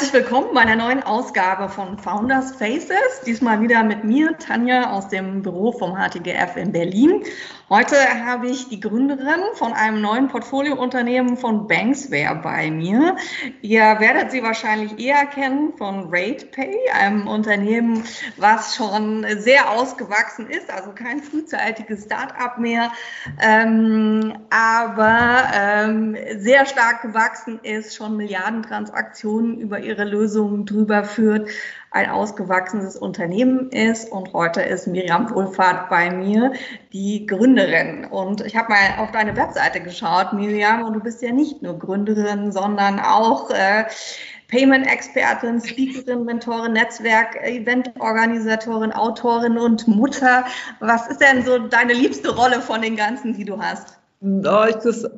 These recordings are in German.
Herzlich willkommen bei einer neuen Ausgabe von Founders Faces. Diesmal wieder mit mir, Tanja, aus dem Büro vom HTGF in Berlin. Heute habe ich die Gründerin von einem neuen Portfoliounternehmen von Banksware bei mir. Ihr werdet sie wahrscheinlich eher kennen von RatePay, einem Unternehmen, was schon sehr ausgewachsen ist, also kein frühzeitiges Start-up mehr, ähm, aber ähm, sehr stark gewachsen ist, schon Milliardentransaktionen über ihre Lösungen drüber führt ein ausgewachsenes Unternehmen ist. Und heute ist Miriam Wohlfahrt bei mir, die Gründerin. Und ich habe mal auf deine Webseite geschaut, Miriam, und du bist ja nicht nur Gründerin, sondern auch äh, Payment-Expertin, Speakerin, Mentorin, Netzwerk, Event-Organisatorin, Autorin und Mutter. Was ist denn so deine liebste Rolle von den ganzen, die du hast? Oh, das ist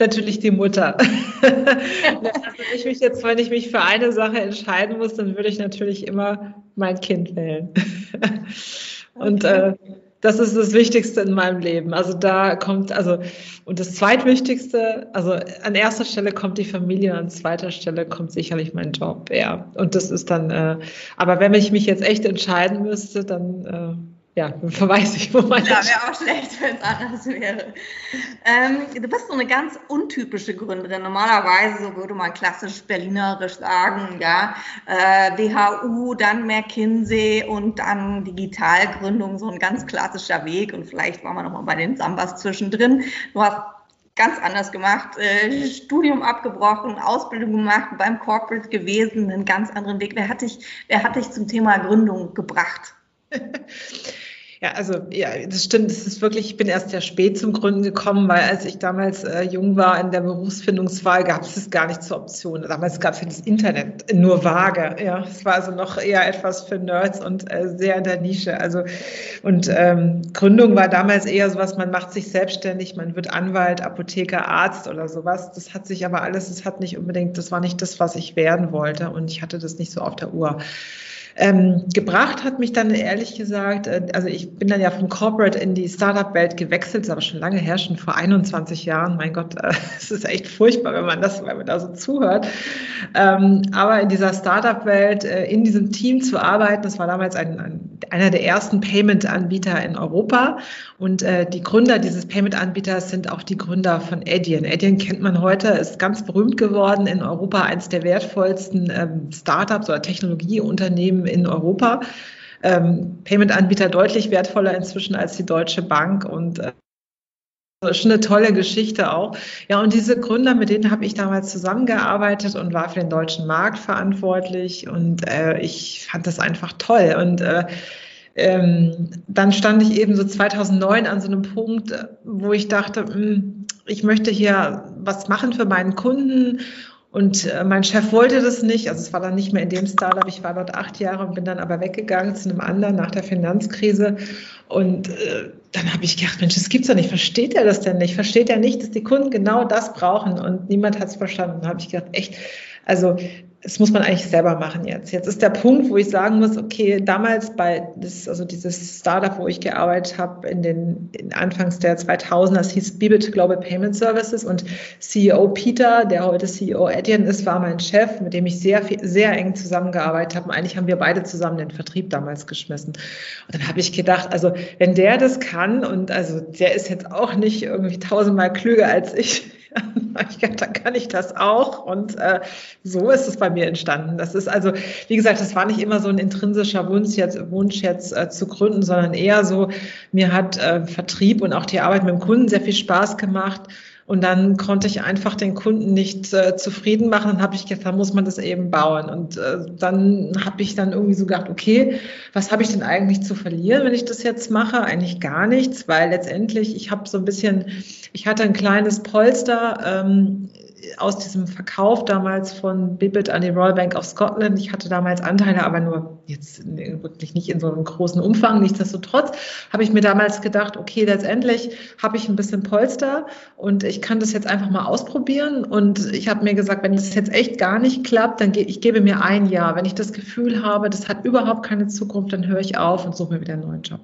natürlich die Mutter. also ich mich jetzt, wenn ich mich für eine Sache entscheiden muss, dann würde ich natürlich immer mein Kind wählen. Und äh, das ist das Wichtigste in meinem Leben. Also da kommt, also, und das zweitwichtigste, also an erster Stelle kommt die Familie, an zweiter Stelle kommt sicherlich mein Job, ja. Und das ist dann, äh, aber wenn ich mich jetzt echt entscheiden müsste, dann äh, ja, verweise ich, wo man. Ja, wäre auch schlecht, wenn es anders wäre. Ähm, du bist so eine ganz untypische Gründerin. Normalerweise, so würde man klassisch berlinerisch sagen, ja, äh, WHU, dann McKinsey und dann Digitalgründung, so ein ganz klassischer Weg. Und vielleicht war man noch mal bei den Sambas zwischendrin. Du hast ganz anders gemacht, äh, Studium abgebrochen, Ausbildung gemacht, beim Corporate gewesen, einen ganz anderen Weg. Wer hat dich, wer hat dich zum Thema Gründung gebracht? Ja, also ja, das stimmt. Es ist wirklich, ich bin erst sehr spät zum Gründen gekommen, weil als ich damals äh, jung war in der Berufsfindungswahl, gab es es gar nicht zur Option. Damals gab es ja das Internet nur vage. Ja, es war also noch eher etwas für Nerds und äh, sehr in der Nische. Also und ähm, Gründung war damals eher sowas, man macht sich selbstständig, man wird Anwalt, Apotheker, Arzt oder sowas. Das hat sich aber alles, es hat nicht unbedingt, das war nicht das, was ich werden wollte und ich hatte das nicht so auf der Uhr. Ähm, gebracht hat mich dann ehrlich gesagt, äh, also ich bin dann ja vom Corporate in die Startup-Welt gewechselt, ist aber schon lange her, schon vor 21 Jahren. Mein Gott, äh, es ist echt furchtbar, wenn man das, wenn man da so zuhört. Ähm, aber in dieser Startup-Welt, äh, in diesem Team zu arbeiten, das war damals ein, ein, einer der ersten Payment-Anbieter in Europa. Und äh, die Gründer dieses Payment-Anbieters sind auch die Gründer von Adyen. Adyen kennt man heute, ist ganz berühmt geworden in Europa, eines der wertvollsten ähm, Startups oder Technologieunternehmen in Europa. Ähm, Payment-Anbieter deutlich wertvoller inzwischen als die Deutsche Bank und äh, schon eine tolle Geschichte auch. Ja, und diese Gründer, mit denen habe ich damals zusammengearbeitet und war für den deutschen Markt verantwortlich und äh, ich fand das einfach toll und äh, ähm, dann stand ich eben so 2009 an so einem Punkt, wo ich dachte, mh, hm, ich möchte hier was machen für meinen Kunden und äh, mein Chef wollte das nicht. Also es war dann nicht mehr in dem Startup. Ich war dort acht Jahre und bin dann aber weggegangen zu einem anderen nach der Finanzkrise. Und äh, dann habe ich gedacht, Mensch, das gibt's doch nicht. Versteht er das denn nicht? Versteht er nicht, dass die Kunden genau das brauchen? Und niemand hat es verstanden. Da habe ich gedacht, echt, also das muss man eigentlich selber machen jetzt. Jetzt ist der Punkt, wo ich sagen muss, okay, damals bei das, also dieses Startup, wo ich gearbeitet habe in den in Anfangs der 2000er, das hieß Bibit Global Payment Services und CEO Peter, der heute CEO Adyen ist, war mein Chef, mit dem ich sehr sehr eng zusammengearbeitet habe. Und eigentlich haben wir beide zusammen den Vertrieb damals geschmissen. Und dann habe ich gedacht, also wenn der das kann und also der ist jetzt auch nicht irgendwie tausendmal klüger als ich, dann kann ich das auch. Und äh, so ist es bei mir entstanden. Das ist also, wie gesagt, das war nicht immer so ein intrinsischer Wunsch jetzt, Wunsch jetzt äh, zu gründen, sondern eher so, mir hat äh, Vertrieb und auch die Arbeit mit dem Kunden sehr viel Spaß gemacht. Und dann konnte ich einfach den Kunden nicht äh, zufrieden machen. Dann habe ich da muss man das eben bauen. Und äh, dann habe ich dann irgendwie so gedacht, okay, was habe ich denn eigentlich zu verlieren, wenn ich das jetzt mache? Eigentlich gar nichts, weil letztendlich ich habe so ein bisschen, ich hatte ein kleines Polster. Ähm, aus diesem Verkauf damals von Bibbit an die Royal Bank of Scotland. Ich hatte damals Anteile, aber nur jetzt wirklich nicht in so einem großen Umfang. Nichtsdestotrotz habe ich mir damals gedacht, okay, letztendlich habe ich ein bisschen Polster und ich kann das jetzt einfach mal ausprobieren. Und ich habe mir gesagt, wenn das jetzt echt gar nicht klappt, dann ge ich gebe mir ein Jahr. Wenn ich das Gefühl habe, das hat überhaupt keine Zukunft, dann höre ich auf und suche mir wieder einen neuen Job.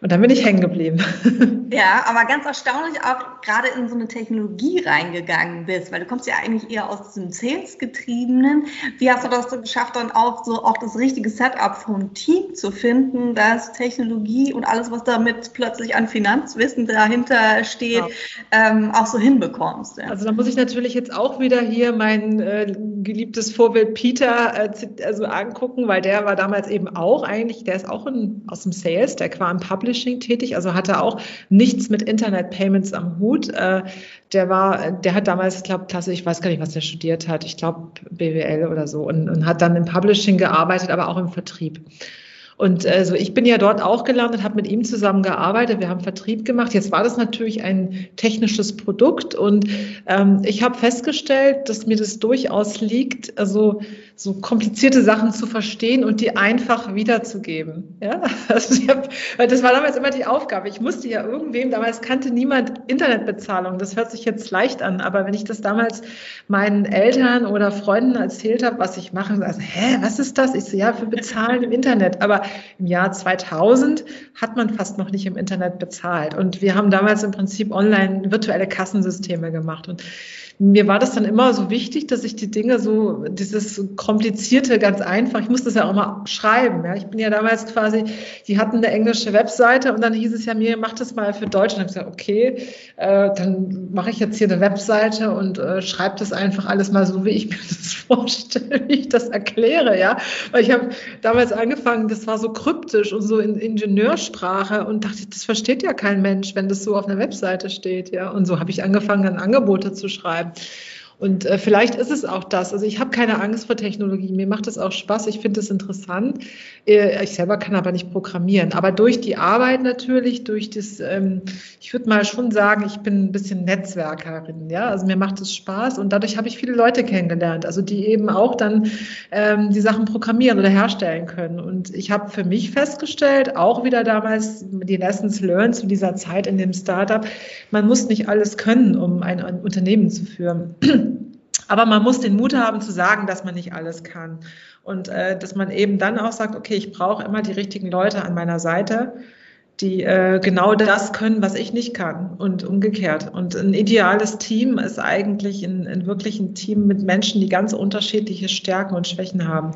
Und dann bin ich hängen geblieben. Ja, aber ganz erstaunlich auch gerade in so eine Technologie reingegangen bist, weil du kommst ja eigentlich eher aus dem Sales-getriebenen. Wie hast du das so geschafft, dann auch so auch das richtige Setup vom Team zu finden, dass Technologie und alles, was damit plötzlich an Finanzwissen dahinter steht, ja. ähm, auch so hinbekommst? Ja? Also da muss ich natürlich jetzt auch wieder hier mein äh, geliebtes Vorbild Peter äh, also angucken, weil der war damals eben auch eigentlich, der ist auch in, aus dem Sales, der war im Publishing tätig, also hatte auch nichts mit Internet Payments am Hut. Äh, der war, der hat damals, ich glaube, Klasse, ich weiß gar nicht, was der studiert hat, ich glaube BWL oder so und, und hat dann im Publishing gearbeitet, aber auch im Vertrieb. Und also ich bin ja dort auch gelandet, habe mit ihm zusammen gearbeitet, wir haben Vertrieb gemacht. Jetzt war das natürlich ein technisches Produkt und ähm, ich habe festgestellt, dass mir das durchaus liegt, also so komplizierte Sachen zu verstehen und die einfach wiederzugeben. Ja, also hab, das war damals immer die Aufgabe. Ich musste ja irgendwem, damals kannte niemand Internetbezahlung. Das hört sich jetzt leicht an, aber wenn ich das damals meinen Eltern oder Freunden erzählt habe, was ich mache, also, hä, was ist das? Ich so, ja, für Bezahlen im Internet. Aber im Jahr 2000 hat man fast noch nicht im Internet bezahlt. Und wir haben damals im Prinzip online virtuelle Kassensysteme gemacht. Und mir war das dann immer so wichtig, dass ich die Dinge so, dieses komplizierte, ganz einfach, ich musste das ja auch mal schreiben. Ja. Ich bin ja damals quasi, die hatten eine englische Webseite und dann hieß es ja mir, mach das mal für Deutsch. Und dann habe ich gesagt, okay, äh, dann mache ich jetzt hier eine Webseite und äh, schreibe das einfach alles mal so, wie ich mir das vorstelle, wie ich das erkläre. Ja. Weil ich habe damals angefangen, das war so kryptisch und so in Ingenieursprache und dachte, das versteht ja kein Mensch, wenn das so auf einer Webseite steht. Ja. Und so habe ich angefangen, dann Angebote zu schreiben bleiben. Und äh, vielleicht ist es auch das. Also ich habe keine Angst vor Technologie. Mir macht es auch Spaß. Ich finde es interessant. Äh, ich selber kann aber nicht programmieren. Aber durch die Arbeit natürlich, durch das, ähm, ich würde mal schon sagen, ich bin ein bisschen Netzwerkerin. Ja, also mir macht es Spaß und dadurch habe ich viele Leute kennengelernt. Also die eben auch dann ähm, die Sachen programmieren oder herstellen können. Und ich habe für mich festgestellt, auch wieder damals die Lessons learned zu dieser Zeit in dem Startup, man muss nicht alles können, um ein, ein Unternehmen zu führen. Aber man muss den Mut haben zu sagen, dass man nicht alles kann. Und äh, dass man eben dann auch sagt, okay, ich brauche immer die richtigen Leute an meiner Seite, die äh, genau das können, was ich nicht kann und umgekehrt. Und ein ideales Team ist eigentlich ein, ein wirklich ein Team mit Menschen, die ganz unterschiedliche Stärken und Schwächen haben.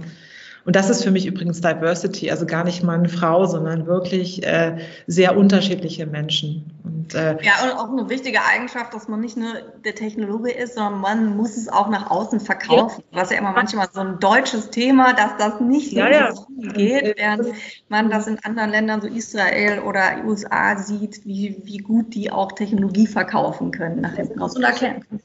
Und das ist für mich übrigens Diversity, also gar nicht Mann, Frau, sondern wirklich äh, sehr unterschiedliche Menschen. Und, äh, ja, und auch eine wichtige Eigenschaft, dass man nicht nur der Technologe ist, sondern man muss es auch nach außen verkaufen. Ja. Was ja immer manchmal so ein deutsches Thema, dass das nicht so ja, ja. geht, äh, während man das in anderen Ländern, so Israel oder USA, sieht, wie, wie gut die auch Technologie verkaufen können nach hinten raus und erklären können.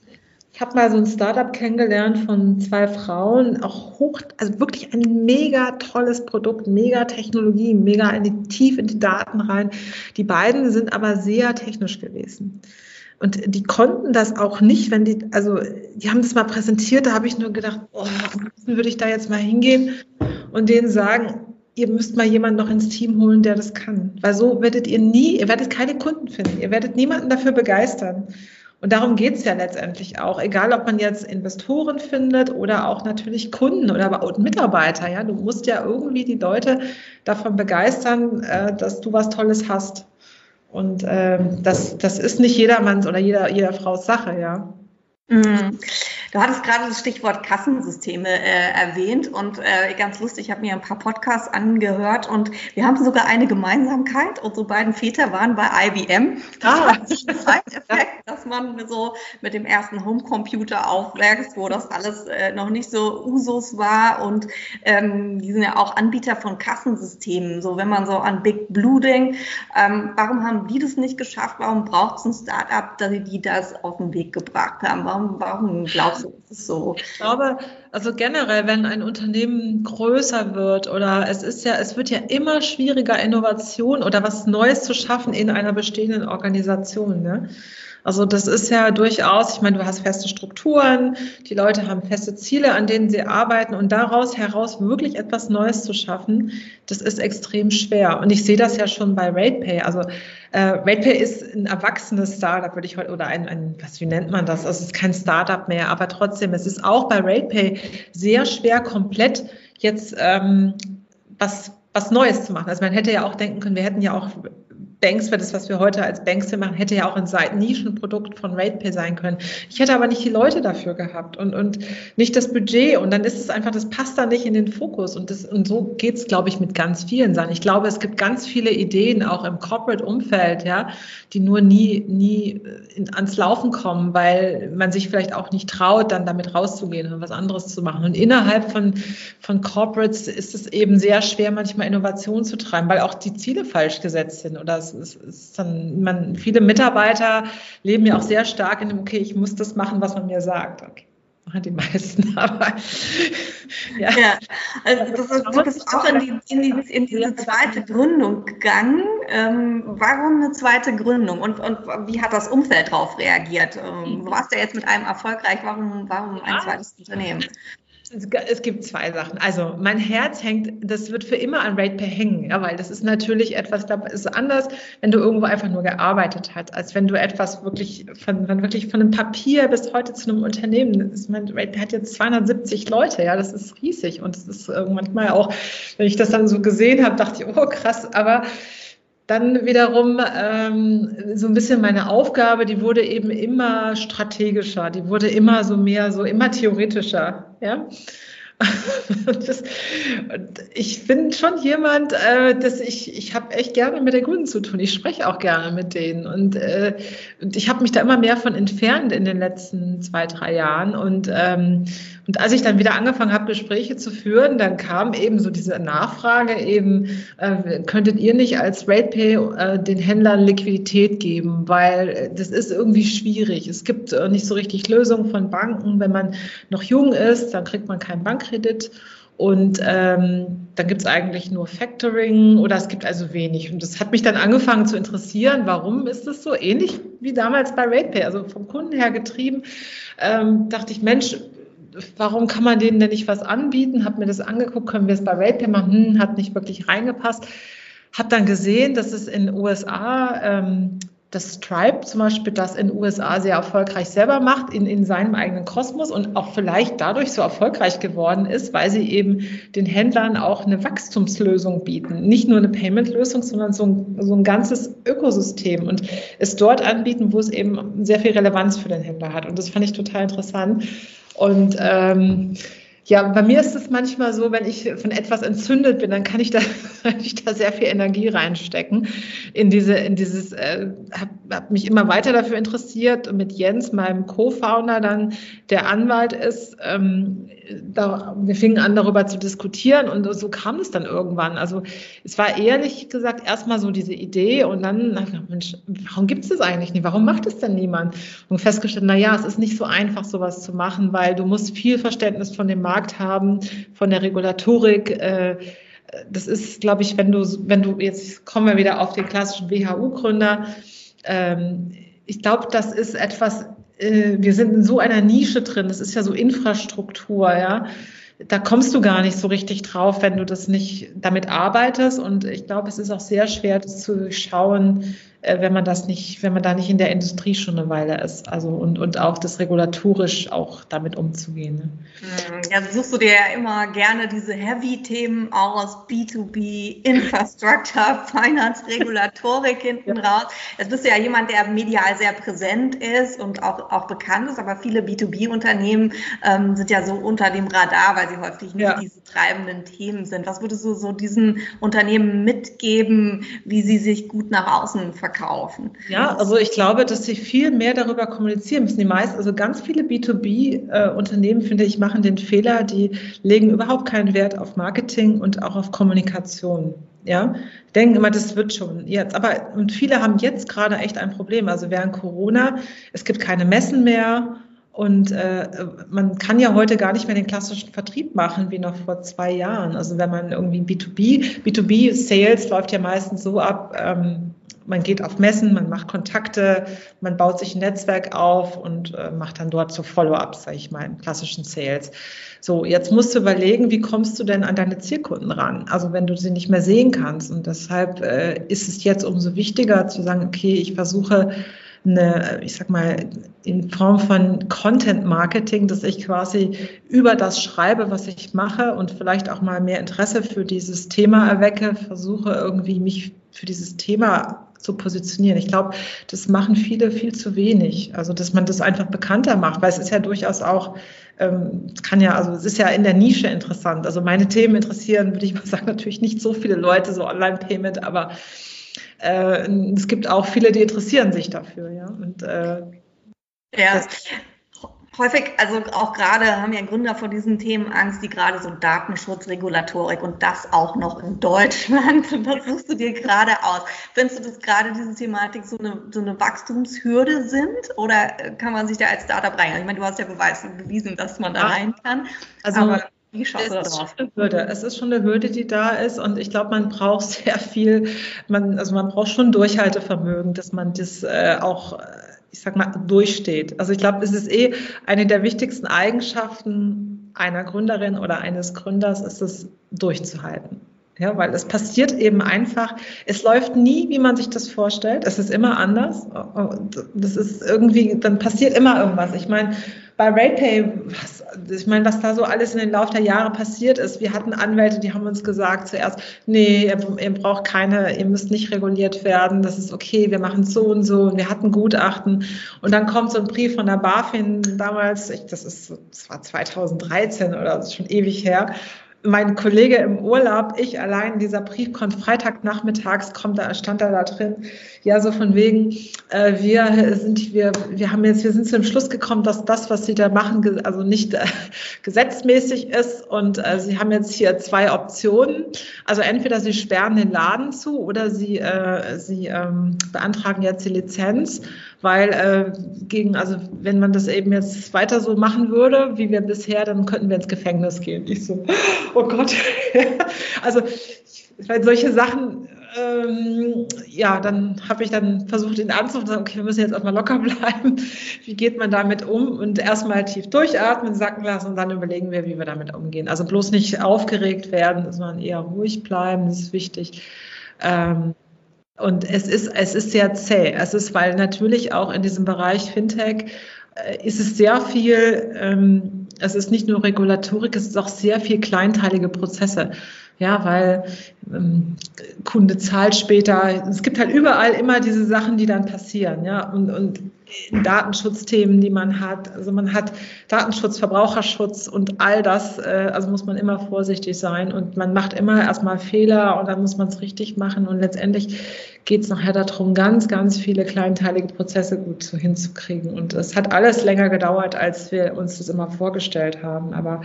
Ich habe mal so ein Startup kennengelernt von zwei Frauen, auch hoch, also wirklich ein mega tolles Produkt, mega Technologie, mega in die, tief in die Daten rein. Die beiden sind aber sehr technisch gewesen. Und die konnten das auch nicht, wenn die, also die haben das mal präsentiert, da habe ich nur gedacht, oh, würde ich da jetzt mal hingehen und denen sagen, ihr müsst mal jemanden noch ins Team holen, der das kann. Weil so werdet ihr nie, ihr werdet keine Kunden finden, ihr werdet niemanden dafür begeistern. Und darum geht es ja letztendlich auch, egal ob man jetzt Investoren findet oder auch natürlich Kunden oder Mitarbeiter. Ja, du musst ja irgendwie die Leute davon begeistern, äh, dass du was Tolles hast. Und ähm, das, das ist nicht jedermanns oder jeder, jeder Frau's Sache, ja. Mhm. Du hattest gerade das Stichwort Kassensysteme äh, erwähnt und äh, ganz lustig, ich habe mir ein paar Podcasts angehört und wir haben sogar eine Gemeinsamkeit. Unsere beiden Väter waren bei IBM. Das ah. war ein Side-Effekt, dass man so mit dem ersten Homecomputer aufwächst, wo das alles äh, noch nicht so Usus war und ähm, die sind ja auch Anbieter von Kassensystemen. So wenn man so an Big Blue denkt, ähm, warum haben die das nicht geschafft? Warum braucht es ein Startup, dass die das auf den Weg gebracht haben? Warum, warum glaubst es so? Ich glaube, also generell, wenn ein Unternehmen größer wird oder es ist ja, es wird ja immer schwieriger, Innovation oder was Neues zu schaffen in einer bestehenden Organisation. Ne? Also das ist ja durchaus, ich meine, du hast feste Strukturen, die Leute haben feste Ziele, an denen sie arbeiten und daraus heraus wirklich etwas Neues zu schaffen, das ist extrem schwer. Und ich sehe das ja schon bei RatePay. Also äh, RatePay ist ein erwachsenes Startup, würde ich heute, oder ein, ein, was, wie nennt man das? Also es ist kein Startup mehr, aber trotzdem, es ist auch bei RatePay sehr schwer, komplett jetzt ähm, was was Neues zu machen. Also man hätte ja auch denken können, wir hätten ja auch Banksware, das, was wir heute als Banksware machen, hätte ja auch ein Nischenprodukt von RatePay sein können. Ich hätte aber nicht die Leute dafür gehabt und, und nicht das Budget. Und dann ist es einfach, das passt da nicht in den Fokus. Und, das, und so geht's, glaube ich, mit ganz vielen Sachen. Ich glaube, es gibt ganz viele Ideen auch im Corporate-Umfeld, ja, die nur nie, nie in, ans Laufen kommen, weil man sich vielleicht auch nicht traut, dann damit rauszugehen und was anderes zu machen. Und innerhalb von, von Corporates ist es eben sehr schwer, manchmal Innovation zu treiben, weil auch die Ziele falsch gesetzt sind. Oder es ist, ist dann, man, viele Mitarbeiter leben ja auch sehr stark in dem, okay, ich muss das machen, was man mir sagt. Okay machen die meisten, aber ja. ja also das ist, du bist auch in, die, in, die, in diese zweite Gründung gegangen. Ähm, warum eine zweite Gründung und, und wie hat das Umfeld darauf reagiert? Ähm, du warst ja jetzt mit einem erfolgreich, warum, warum ein zweites Unternehmen? Es gibt zwei Sachen. Also mein Herz hängt, das wird für immer an RatePay hängen, ja, weil das ist natürlich etwas, da ist anders, wenn du irgendwo einfach nur gearbeitet hast, als wenn du etwas wirklich von, von wirklich von einem Papier bis heute zu einem Unternehmen. Ich meine, RatePay hat jetzt 270 Leute, ja, das ist riesig und es ist manchmal auch, wenn ich das dann so gesehen habe, dachte ich, oh krass, aber dann wiederum ähm, so ein bisschen meine Aufgabe, die wurde eben immer strategischer, die wurde immer so mehr, so immer theoretischer. Ja? das, ich bin schon jemand, äh, dass ich, ich habe echt gerne mit den Kunden zu tun. Ich spreche auch gerne mit denen. Und, äh, und ich habe mich da immer mehr von entfernt in den letzten zwei, drei Jahren. Und, ähm, und als ich dann wieder angefangen habe, Gespräche zu führen, dann kam eben so diese Nachfrage eben, äh, könntet ihr nicht als RatePay äh, den Händlern Liquidität geben? Weil das ist irgendwie schwierig. Es gibt äh, nicht so richtig Lösungen von Banken. Wenn man noch jung ist, dann kriegt man keinen Bankkredit. Und ähm, dann gibt es eigentlich nur Factoring oder es gibt also wenig. Und das hat mich dann angefangen zu interessieren, warum ist das so ähnlich wie damals bei RatePay, also vom Kunden her getrieben. Ähm, dachte ich, Mensch, warum kann man denen denn nicht was anbieten? Hab mir das angeguckt, können wir es bei RatePay machen? Hm, hat nicht wirklich reingepasst. Hab dann gesehen, dass es in den USA ähm, das Stripe zum Beispiel das in den USA sehr erfolgreich selber macht, in, in seinem eigenen Kosmos und auch vielleicht dadurch so erfolgreich geworden ist, weil sie eben den Händlern auch eine Wachstumslösung bieten. Nicht nur eine Payment-Lösung, sondern so ein, so ein ganzes Ökosystem und es dort anbieten, wo es eben sehr viel Relevanz für den Händler hat. Und das fand ich total interessant. Und ähm, ja, bei mir ist es manchmal so, wenn ich von etwas entzündet bin, dann kann ich da, kann ich da sehr viel Energie reinstecken in diese, in dieses, äh, habe hab mich immer weiter dafür interessiert. Und mit Jens, meinem Co-Founder, dann der Anwalt ist, ähm, da, wir fingen an darüber zu diskutieren und so kam es dann irgendwann. Also es war ehrlich gesagt erstmal so diese Idee und dann, Mensch, warum gibt es das eigentlich nicht? Warum macht es denn niemand? Und festgestellt, na ja, es ist nicht so einfach, sowas zu machen, weil du musst viel Verständnis von dem Markt Markt haben, von der Regulatorik. Äh, das ist, glaube ich, wenn du, wenn du, jetzt kommen wir wieder auf den klassischen WHU-Gründer. Ähm, ich glaube, das ist etwas, äh, wir sind in so einer Nische drin, das ist ja so Infrastruktur, ja. Da kommst du gar nicht so richtig drauf, wenn du das nicht damit arbeitest. Und ich glaube, es ist auch sehr schwer, das zu schauen, äh, wenn man das nicht, wenn man da nicht in der Industrie schon eine Weile ist. Also und, und auch das regulatorisch auch damit umzugehen. Ne? Hm, ja, suchst du dir ja immer gerne diese Heavy-Themen aus, B2B, Infrastructure, Finance, Regulatorik hinten ja. raus. Jetzt bist du ja jemand, der medial sehr präsent ist und auch, auch bekannt ist, aber viele B2B-Unternehmen ähm, sind ja so unter dem Radar, weil sie häufig nicht ja. diese treibenden Themen sind. Was würdest du so diesen Unternehmen mitgeben, wie sie sich gut nach außen verkaufen? Verkaufen. Ja, also ich glaube, dass sie viel mehr darüber kommunizieren müssen. Die meisten, also ganz viele B2B-Unternehmen, äh, finde ich, machen den Fehler, die legen überhaupt keinen Wert auf Marketing und auch auf Kommunikation. Ja, denken immer, das wird schon jetzt. Aber und viele haben jetzt gerade echt ein Problem. Also während Corona, es gibt keine Messen mehr. Und äh, man kann ja heute gar nicht mehr den klassischen Vertrieb machen wie noch vor zwei Jahren. Also wenn man irgendwie B2B, B2B-Sales läuft ja meistens so ab, ähm, man geht auf Messen, man macht Kontakte, man baut sich ein Netzwerk auf und äh, macht dann dort so Follow-ups, sage ich mal, im klassischen Sales. So, jetzt musst du überlegen, wie kommst du denn an deine Zielkunden ran? Also wenn du sie nicht mehr sehen kannst. Und deshalb äh, ist es jetzt umso wichtiger zu sagen, okay, ich versuche eine, ich sag mal, in Form von Content Marketing, dass ich quasi über das schreibe, was ich mache und vielleicht auch mal mehr Interesse für dieses Thema erwecke, versuche irgendwie mich für dieses Thema zu positionieren. Ich glaube, das machen viele viel zu wenig. Also, dass man das einfach bekannter macht, weil es ist ja durchaus auch, ähm, es kann ja, also es ist ja in der Nische interessant. Also meine Themen interessieren, würde ich mal sagen, natürlich nicht so viele Leute, so Online-Payment, aber äh, es gibt auch viele, die interessieren sich dafür, ja. Und äh, ja, häufig, also auch gerade haben ja Gründer vor diesen Themen Angst, die gerade so Datenschutz, Regulatorik und das auch noch in Deutschland. Was suchst du dir gerade aus? Findest du, dass gerade diese Thematik so eine, so eine Wachstumshürde sind oder kann man sich da als Startup rein? Ich meine, du hast ja beweis, bewiesen, dass man da rein kann. Also, aber wie schaust du da drauf? Hürde. Es ist schon eine Hürde, die da ist und ich glaube, man braucht sehr viel, man, also man braucht schon Durchhaltevermögen, dass man das äh, auch äh, ich sag mal, durchsteht. Also ich glaube, es ist eh eine der wichtigsten Eigenschaften einer Gründerin oder eines Gründers, ist es durchzuhalten. Ja, weil es passiert eben einfach, es läuft nie, wie man sich das vorstellt. Es ist immer anders. Das ist irgendwie, dann passiert immer irgendwas. Ich meine, bei RatePay, was, ich meine, was da so alles in den Lauf der Jahre passiert ist. Wir hatten Anwälte, die haben uns gesagt zuerst, nee, ihr, ihr braucht keine, ihr müsst nicht reguliert werden, das ist okay, wir machen so und so. Und wir hatten Gutachten. Und dann kommt so ein Brief von der BaFin damals, ich, das ist, das war 2013 oder das ist schon ewig her mein Kollege im Urlaub, ich allein, dieser Brief kommt Freitagnachmittags, kommt da, stand da da drin, ja, so von wegen, äh, wir sind, wir, wir haben jetzt, wir sind zu dem Schluss gekommen, dass das, was sie da machen, also nicht äh, gesetzmäßig ist. Und äh, sie haben jetzt hier zwei Optionen. Also entweder sie sperren den Laden zu oder sie, äh, sie ähm, beantragen jetzt die Lizenz weil äh, gegen, also wenn man das eben jetzt weiter so machen würde, wie wir bisher, dann könnten wir ins Gefängnis gehen. Ich so, oh Gott. also weil solche Sachen, ähm, ja, dann habe ich dann versucht, ihn anzurufen und sagen, okay, wir müssen jetzt erstmal locker bleiben. Wie geht man damit um? Und erstmal tief durchatmen, sacken lassen und dann überlegen wir, wie wir damit umgehen. Also bloß nicht aufgeregt werden, sondern eher ruhig bleiben, das ist wichtig. Ähm, und es ist, es ist sehr zäh. Es ist, weil natürlich auch in diesem Bereich Fintech äh, ist es sehr viel, ähm, es ist nicht nur Regulatorik, es ist auch sehr viel kleinteilige Prozesse. Ja, weil ähm, Kunde zahlt später. Es gibt halt überall immer diese Sachen, die dann passieren. Ja, und, und Datenschutzthemen, die man hat. Also man hat Datenschutz, Verbraucherschutz und all das. Äh, also muss man immer vorsichtig sein und man macht immer erstmal Fehler und dann muss man es richtig machen. Und letztendlich geht es nachher darum, ganz, ganz viele kleinteilige Prozesse gut hinzukriegen. Und es hat alles länger gedauert, als wir uns das immer vorgestellt haben. Aber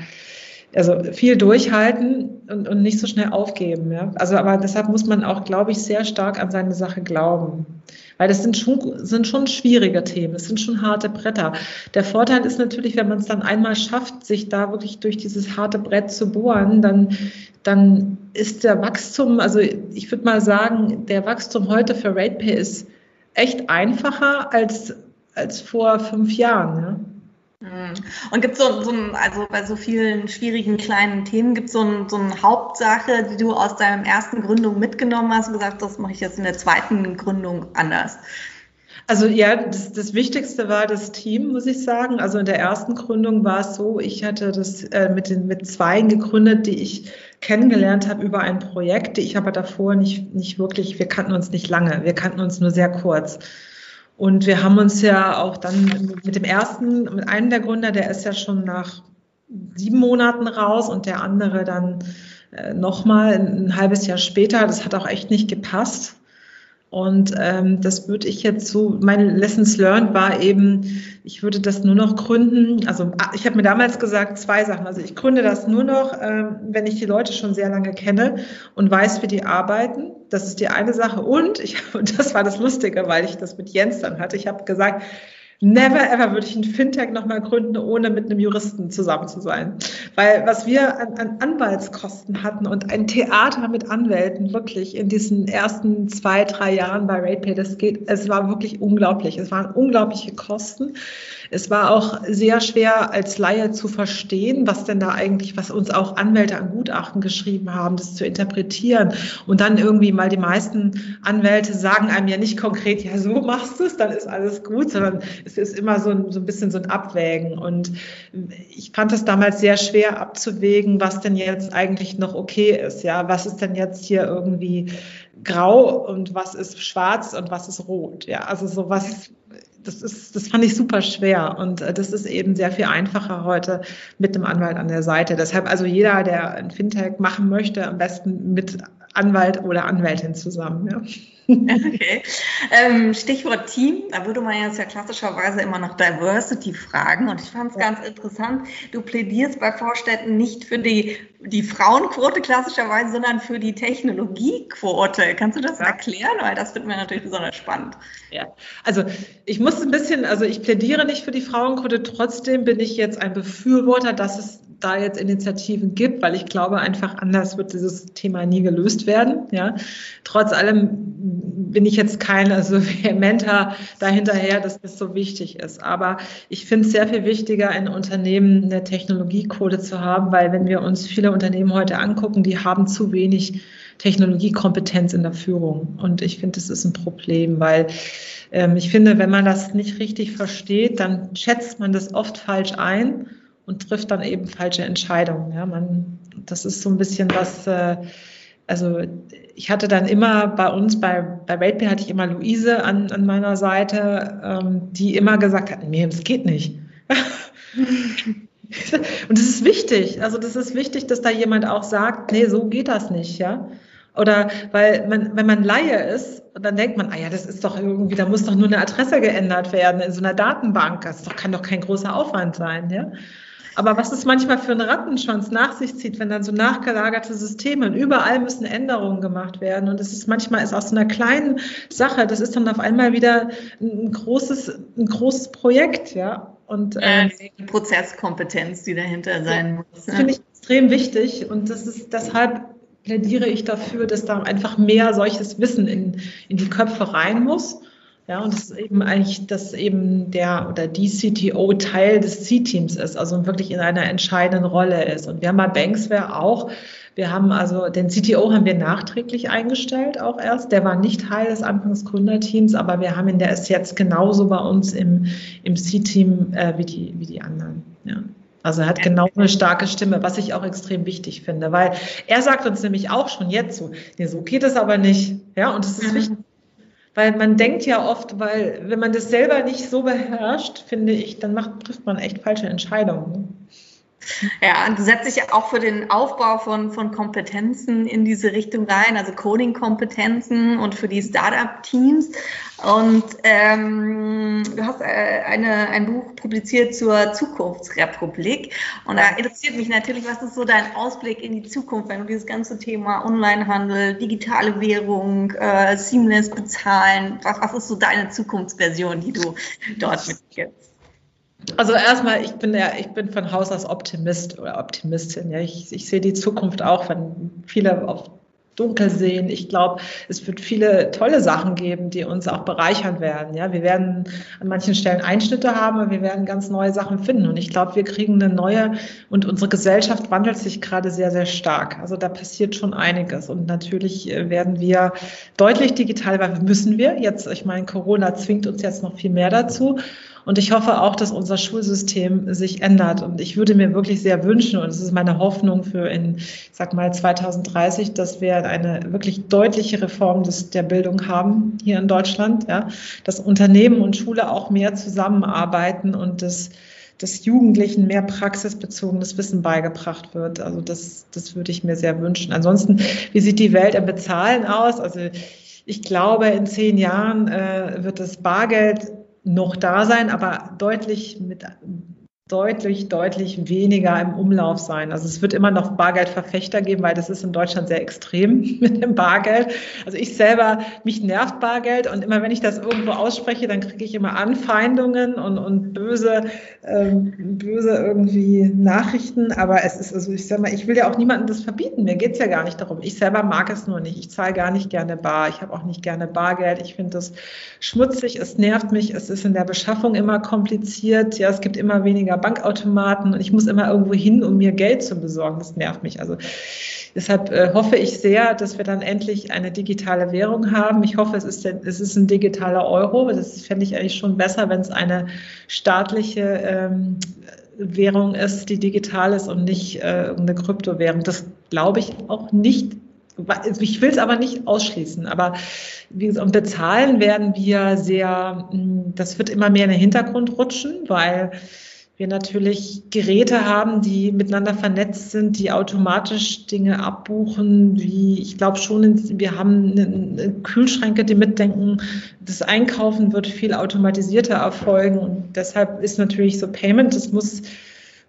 also viel durchhalten und, und nicht so schnell aufgeben. Ja? Also aber deshalb muss man auch, glaube ich, sehr stark an seine Sache glauben. Weil das sind schon, sind schon schwierige Themen, es sind schon harte Bretter. Der Vorteil ist natürlich, wenn man es dann einmal schafft, sich da wirklich durch dieses harte Brett zu bohren, dann, dann ist der Wachstum, also ich würde mal sagen, der Wachstum heute für RatePay ist echt einfacher als, als vor fünf Jahren. Ja? Mhm. Und gibt es so, so ein, also bei so vielen schwierigen kleinen Themen, gibt es so, ein, so eine Hauptsache, die du aus deiner ersten Gründung mitgenommen hast und gesagt, das mache ich jetzt in der zweiten Gründung anders? Also ja, das, das Wichtigste war das Team, muss ich sagen. Also in der ersten Gründung war es so, ich hatte das äh, mit den mit Zweien gegründet, die ich kennengelernt habe über ein Projekt, die ich aber davor nicht, nicht wirklich, wir kannten uns nicht lange, wir kannten uns nur sehr kurz. Und wir haben uns ja auch dann mit dem ersten, mit einem der Gründer, der ist ja schon nach sieben Monaten raus und der andere dann äh, nochmal ein halbes Jahr später. Das hat auch echt nicht gepasst. Und ähm, das würde ich jetzt so, meine Lessons learned war eben, ich würde das nur noch gründen. Also ah, ich habe mir damals gesagt, zwei Sachen. Also ich gründe das nur noch, ähm, wenn ich die Leute schon sehr lange kenne und weiß, wie die arbeiten. Das ist die eine Sache. Und ich, und das war das Lustige, weil ich das mit Jens dann hatte. Ich habe gesagt, Never ever würde ich ein Fintech nochmal gründen, ohne mit einem Juristen zusammen zu sein. Weil was wir an, an, Anwaltskosten hatten und ein Theater mit Anwälten wirklich in diesen ersten zwei, drei Jahren bei RatePay, das geht, es war wirklich unglaublich. Es waren unglaubliche Kosten. Es war auch sehr schwer als Laie zu verstehen, was denn da eigentlich, was uns auch Anwälte an Gutachten geschrieben haben, das zu interpretieren. Und dann irgendwie mal die meisten Anwälte sagen einem ja nicht konkret, ja, so machst du es, dann ist alles gut, sondern es ist immer so ein, so ein bisschen so ein Abwägen. Und ich fand es damals sehr schwer abzuwägen, was denn jetzt eigentlich noch okay ist. Ja, was ist denn jetzt hier irgendwie grau und was ist schwarz und was ist rot. Ja, also sowas, das ist, das fand ich super schwer und äh, das ist eben sehr viel einfacher heute mit dem Anwalt an der Seite. Deshalb also jeder, der ein Fintech machen möchte, am besten mit Anwalt oder Anwältin zusammen. Ja. Okay. Ähm, Stichwort Team, da würde man jetzt ja klassischerweise immer nach Diversity fragen. Und ich fand es ja. ganz interessant, du plädierst bei Vorstädten nicht für die, die Frauenquote klassischerweise, sondern für die Technologiequote. Kannst du das ja. erklären? Weil das finden wir natürlich besonders spannend. Ja, also ich muss ein bisschen, also ich plädiere nicht für die Frauenquote, trotzdem bin ich jetzt ein Befürworter, dass es da jetzt Initiativen gibt, weil ich glaube einfach anders wird dieses Thema nie gelöst werden. Ja, trotz allem bin ich jetzt kein also vehementer dahinterher, dass das so wichtig ist. Aber ich finde es sehr viel wichtiger, in Unternehmen eine Technologiecode zu haben, weil wenn wir uns viele Unternehmen heute angucken, die haben zu wenig Technologiekompetenz in der Führung. Und ich finde, das ist ein Problem, weil ähm, ich finde, wenn man das nicht richtig versteht, dann schätzt man das oft falsch ein und trifft dann eben falsche Entscheidungen. Ja, man, das ist so ein bisschen was, äh, also ich hatte dann immer bei uns, bei, bei RatePay hatte ich immer Luise an, an meiner Seite, ähm, die immer gesagt hat, nee, es geht nicht. und das ist wichtig. Also das ist wichtig, dass da jemand auch sagt, nee, so geht das nicht, ja. Oder weil man, wenn man Laie ist, dann denkt man, ah ja, das ist doch irgendwie, da muss doch nur eine Adresse geändert werden in so einer Datenbank. Das doch, kann doch kein großer Aufwand sein, ja. Aber was es manchmal für einen Rattenschwanz nach sich zieht, wenn dann so nachgelagerte Systeme und überall müssen Änderungen gemacht werden. Und es ist manchmal ist aus so einer kleinen Sache, das ist dann auf einmal wieder ein großes, ein großes Projekt, ja. Und äh, die Prozesskompetenz, die dahinter sein muss. Das finde ich extrem wichtig. Und das ist deshalb plädiere ich dafür, dass da einfach mehr solches Wissen in, in die Köpfe rein muss. Ja, und das ist eben eigentlich, dass eben der oder die CTO Teil des C-Teams ist, also wirklich in einer entscheidenden Rolle ist. Und wir haben bei Banksware auch, wir haben also den CTO haben wir nachträglich eingestellt, auch erst. Der war nicht Teil des Anfangsgründerteams, aber wir haben ihn, der ist jetzt genauso bei uns im, im C-Team äh, wie, die, wie die anderen. Ja. Also er hat genau eine starke Stimme, was ich auch extrem wichtig finde, weil er sagt uns nämlich auch schon jetzt so, nee, so geht es aber nicht. Ja, und es ist mhm. wichtig, weil man denkt ja oft, weil wenn man das selber nicht so beherrscht, finde ich, dann macht, trifft man echt falsche Entscheidungen. Ja, und du setzt dich ja auch für den Aufbau von, von Kompetenzen in diese Richtung rein, also Coding-Kompetenzen und für die Startup-Teams. Und ähm, du hast äh, eine, ein Buch publiziert zur Zukunftsrepublik. Und da interessiert mich natürlich, was ist so dein Ausblick in die Zukunft, wenn du dieses ganze Thema Onlinehandel, digitale Währung, äh, Seamless bezahlen, was, was ist so deine Zukunftsversion, die du dort mitgibst? Also erstmal, ich bin ja, ich bin von Haus aus Optimist oder Optimistin. Ja, ich, ich sehe die Zukunft auch, wenn viele auf dunkel sehen. Ich glaube, es wird viele tolle Sachen geben, die uns auch bereichern werden. Ja, wir werden an manchen Stellen Einschnitte haben, aber wir werden ganz neue Sachen finden. Und ich glaube, wir kriegen eine neue und unsere Gesellschaft wandelt sich gerade sehr, sehr stark. Also da passiert schon einiges. Und natürlich äh, werden wir deutlich digital, weil müssen wir jetzt, ich meine, Corona zwingt uns jetzt noch viel mehr dazu. Und ich hoffe auch, dass unser Schulsystem sich ändert. Und ich würde mir wirklich sehr wünschen, und es ist meine Hoffnung für in, ich sag mal, 2030, dass wir eine wirklich deutliche Reform des, der Bildung haben hier in Deutschland, ja, dass Unternehmen und Schule auch mehr zusammenarbeiten und das dass Jugendlichen mehr praxisbezogenes Wissen beigebracht wird. Also das, das würde ich mir sehr wünschen. Ansonsten, wie sieht die Welt im Bezahlen aus? Also ich glaube, in zehn Jahren äh, wird das Bargeld noch da sein, aber deutlich mit deutlich, deutlich weniger im Umlauf sein. Also es wird immer noch Bargeldverfechter geben, weil das ist in Deutschland sehr extrem mit dem Bargeld. Also ich selber, mich nervt Bargeld und immer wenn ich das irgendwo ausspreche, dann kriege ich immer Anfeindungen und, und böse, ähm, böse irgendwie Nachrichten. Aber es ist, also ich sag mal, ich will ja auch niemandem das verbieten. Mir geht's ja gar nicht darum. Ich selber mag es nur nicht. Ich zahle gar nicht gerne bar. Ich habe auch nicht gerne Bargeld. Ich finde das schmutzig, es nervt mich, es ist in der Beschaffung immer kompliziert. Ja, es gibt immer weniger Bankautomaten und ich muss immer irgendwo hin, um mir Geld zu besorgen. Das nervt mich. Also deshalb äh, hoffe ich sehr, dass wir dann endlich eine digitale Währung haben. Ich hoffe, es ist, es ist ein digitaler Euro. Das fände ich eigentlich schon besser, wenn es eine staatliche ähm, Währung ist, die digital ist und nicht äh, eine Kryptowährung. Das glaube ich auch nicht ich will es aber nicht ausschließen, aber wie gesagt, bezahlen werden wir sehr, das wird immer mehr in den Hintergrund rutschen, weil wir natürlich Geräte haben, die miteinander vernetzt sind, die automatisch Dinge abbuchen, wie ich glaube schon, wir haben Kühlschränke, die mitdenken, das Einkaufen wird viel automatisierter erfolgen. Und deshalb ist natürlich so Payment, das muss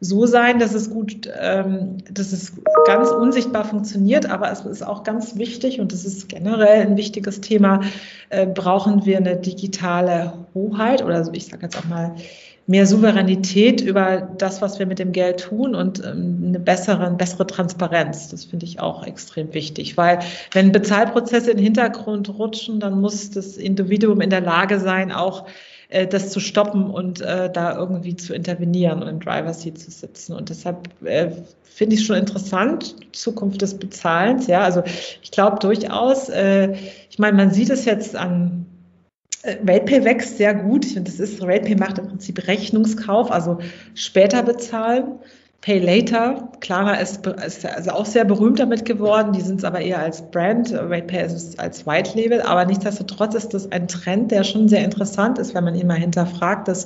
so sein, dass es gut, ähm, dass es ganz unsichtbar funktioniert, aber es ist auch ganz wichtig und das ist generell ein wichtiges Thema, äh, brauchen wir eine digitale Hoheit oder ich sage jetzt auch mal mehr Souveränität über das, was wir mit dem Geld tun und ähm, eine bessere, bessere Transparenz. Das finde ich auch extrem wichtig, weil wenn Bezahlprozesse in den Hintergrund rutschen, dann muss das Individuum in der Lage sein, auch äh, das zu stoppen und äh, da irgendwie zu intervenieren und im Driver Seat zu sitzen. Und deshalb äh, finde ich schon interessant, Zukunft des Bezahlens. Ja, also ich glaube durchaus, äh, ich meine, man sieht es jetzt an RatePay wächst sehr gut. Ich das ist, RatePay macht im Prinzip Rechnungskauf, also später bezahlen. Pay Later, Klara ist, ist also auch sehr berühmt damit geworden. Die sind es aber eher als Brand. RatePay ist als White Label. Aber nichtsdestotrotz ist das ein Trend, der schon sehr interessant ist, wenn man ihn mal hinterfragt, dass,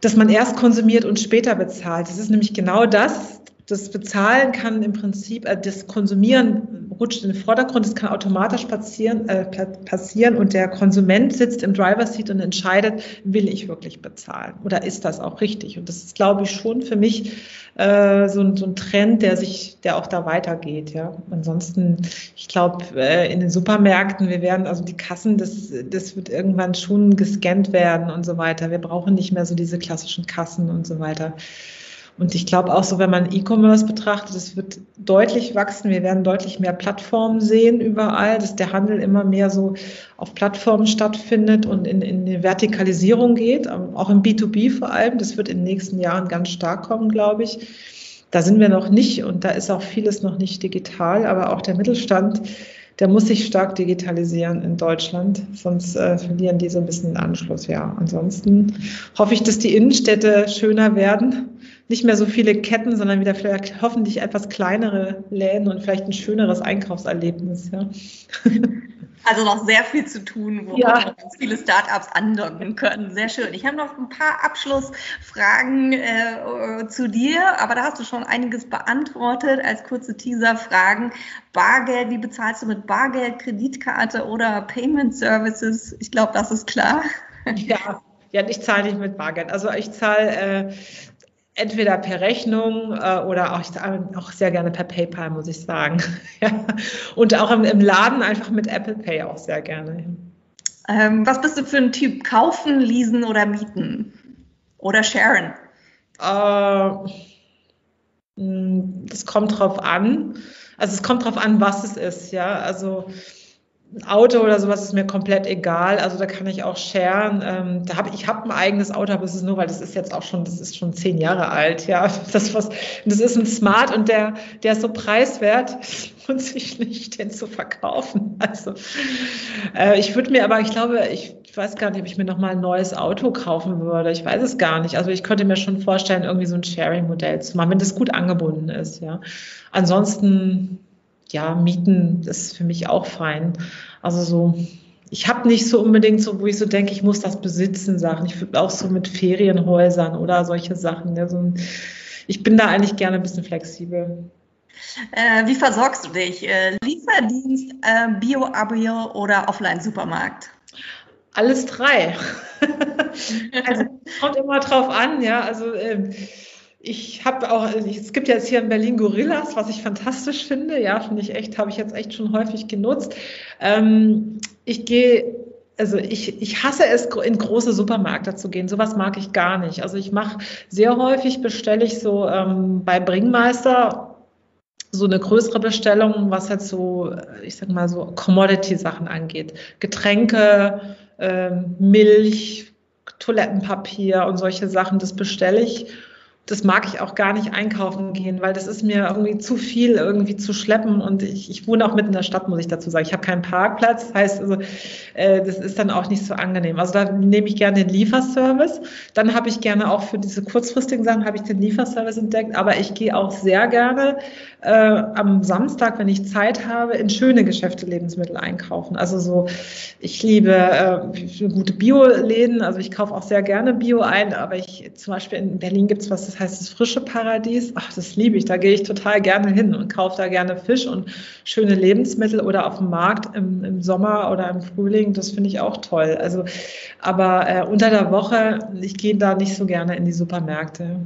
dass man erst konsumiert und später bezahlt. Das ist nämlich genau das, das Bezahlen kann im Prinzip, äh, das Konsumieren rutscht in den Vordergrund, das kann automatisch passieren, äh, passieren und der Konsument sitzt im Driver Seat und entscheidet, will ich wirklich bezahlen oder ist das auch richtig? Und das ist, glaube ich, schon für mich äh, so, ein, so ein Trend, der sich, der auch da weitergeht. Ja. Ansonsten, ich glaube, äh, in den Supermärkten, wir werden, also die Kassen, das, das wird irgendwann schon gescannt werden und so weiter. Wir brauchen nicht mehr so diese klassischen Kassen und so weiter. Und ich glaube auch so, wenn man E-Commerce betrachtet, es wird deutlich wachsen. Wir werden deutlich mehr Plattformen sehen überall, dass der Handel immer mehr so auf Plattformen stattfindet und in, in die Vertikalisierung geht, ähm, auch im B2B vor allem. Das wird in den nächsten Jahren ganz stark kommen, glaube ich. Da sind wir noch nicht und da ist auch vieles noch nicht digital, aber auch der Mittelstand, der muss sich stark digitalisieren in Deutschland, sonst äh, verlieren die so ein bisschen den Anschluss. Ja, ansonsten hoffe ich, dass die Innenstädte schöner werden nicht mehr so viele Ketten, sondern wieder vielleicht hoffentlich etwas kleinere Läden und vielleicht ein schöneres Einkaufserlebnis. Ja. Also noch sehr viel zu tun, wo ja. ganz viele Startups andocken können. Sehr schön. Ich habe noch ein paar Abschlussfragen äh, zu dir, aber da hast du schon einiges beantwortet als kurze Teaser-Fragen. Bargeld, wie bezahlst du mit Bargeld, Kreditkarte oder Payment Services? Ich glaube, das ist klar. Ja, ja, ich zahle nicht mit Bargeld. Also ich zahle äh, entweder per Rechnung äh, oder auch, auch sehr gerne per PayPal, muss ich sagen. ja. Und auch im, im, Laden einfach mit Apple Pay auch sehr gerne. Ähm, was bist du für ein Typ? Kaufen, leasen oder mieten? Oder sharen? Äh, hm, das kommt drauf an. Also es kommt drauf an, was es ist, ja. Also ein Auto oder sowas ist mir komplett egal. Also da kann ich auch sharen. Ähm, da habe ich habe ein eigenes Auto, aber es ist nur, weil das ist jetzt auch schon, das ist schon zehn Jahre alt. Ja, das was, das ist ein Smart und der, der ist so preiswert, lohnt sich nicht, den zu verkaufen. Also äh, ich würde mir, aber ich glaube, ich, weiß gar nicht, ob ich mir noch mal ein neues Auto kaufen würde. Ich weiß es gar nicht. Also ich könnte mir schon vorstellen, irgendwie so ein Sharing-Modell zu machen, wenn das gut angebunden ist. Ja, ansonsten ja, Mieten ist für mich auch fein. Also so, ich habe nicht so unbedingt so, wo ich so denke, ich muss das besitzen, Sachen. Ich auch so mit Ferienhäusern oder solche Sachen. Ja, so, ich bin da eigentlich gerne ein bisschen flexibel. Äh, wie versorgst du dich? Äh, Lieferdienst, äh, Bio-Abo oder Offline-Supermarkt? Alles drei. also Kommt immer drauf an, ja. Also ähm, ich habe auch, es gibt ja jetzt hier in Berlin Gorillas, was ich fantastisch finde. Ja, finde ich echt, habe ich jetzt echt schon häufig genutzt. Ähm, ich gehe also ich, ich hasse es, in große Supermärkte zu gehen. Sowas mag ich gar nicht. Also ich mache sehr häufig, bestelle ich so ähm, bei Bringmeister so eine größere Bestellung, was halt so, ich sag mal so Commodity-Sachen angeht. Getränke, ähm, Milch, Toilettenpapier und solche Sachen, das bestelle ich das mag ich auch gar nicht einkaufen gehen, weil das ist mir irgendwie zu viel irgendwie zu schleppen und ich, ich wohne auch mitten in der Stadt, muss ich dazu sagen. Ich habe keinen Parkplatz, das heißt also, äh, das ist dann auch nicht so angenehm. Also da nehme ich gerne den Lieferservice. Dann habe ich gerne auch für diese kurzfristigen Sachen habe ich den Lieferservice entdeckt, aber ich gehe auch sehr gerne äh, am Samstag, wenn ich Zeit habe, in schöne Geschäfte Lebensmittel einkaufen. Also so, ich liebe äh, gute Bio-Läden, also ich kaufe auch sehr gerne Bio ein, aber ich zum Beispiel in Berlin gibt es was, heißt das frische Paradies. Ach, das liebe ich. Da gehe ich total gerne hin und kaufe da gerne Fisch und schöne Lebensmittel oder auf dem Markt im, im Sommer oder im Frühling. Das finde ich auch toll. Also, aber äh, unter der Woche, ich gehe da nicht so gerne in die Supermärkte.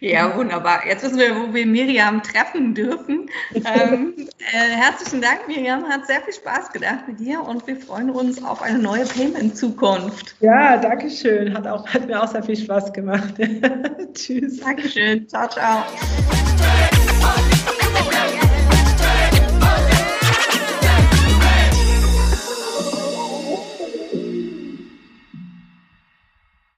Ja, wunderbar. Jetzt wissen wir, wo wir Miriam treffen dürfen. ähm, äh, herzlichen Dank, Miriam. Hat sehr viel Spaß gedacht mit dir und wir freuen uns auf eine neue Payment-Zukunft. Ja, danke schön. Hat, auch, hat mir auch sehr viel Spaß gemacht. Tschüss. Dankeschön. Ciao, ciao.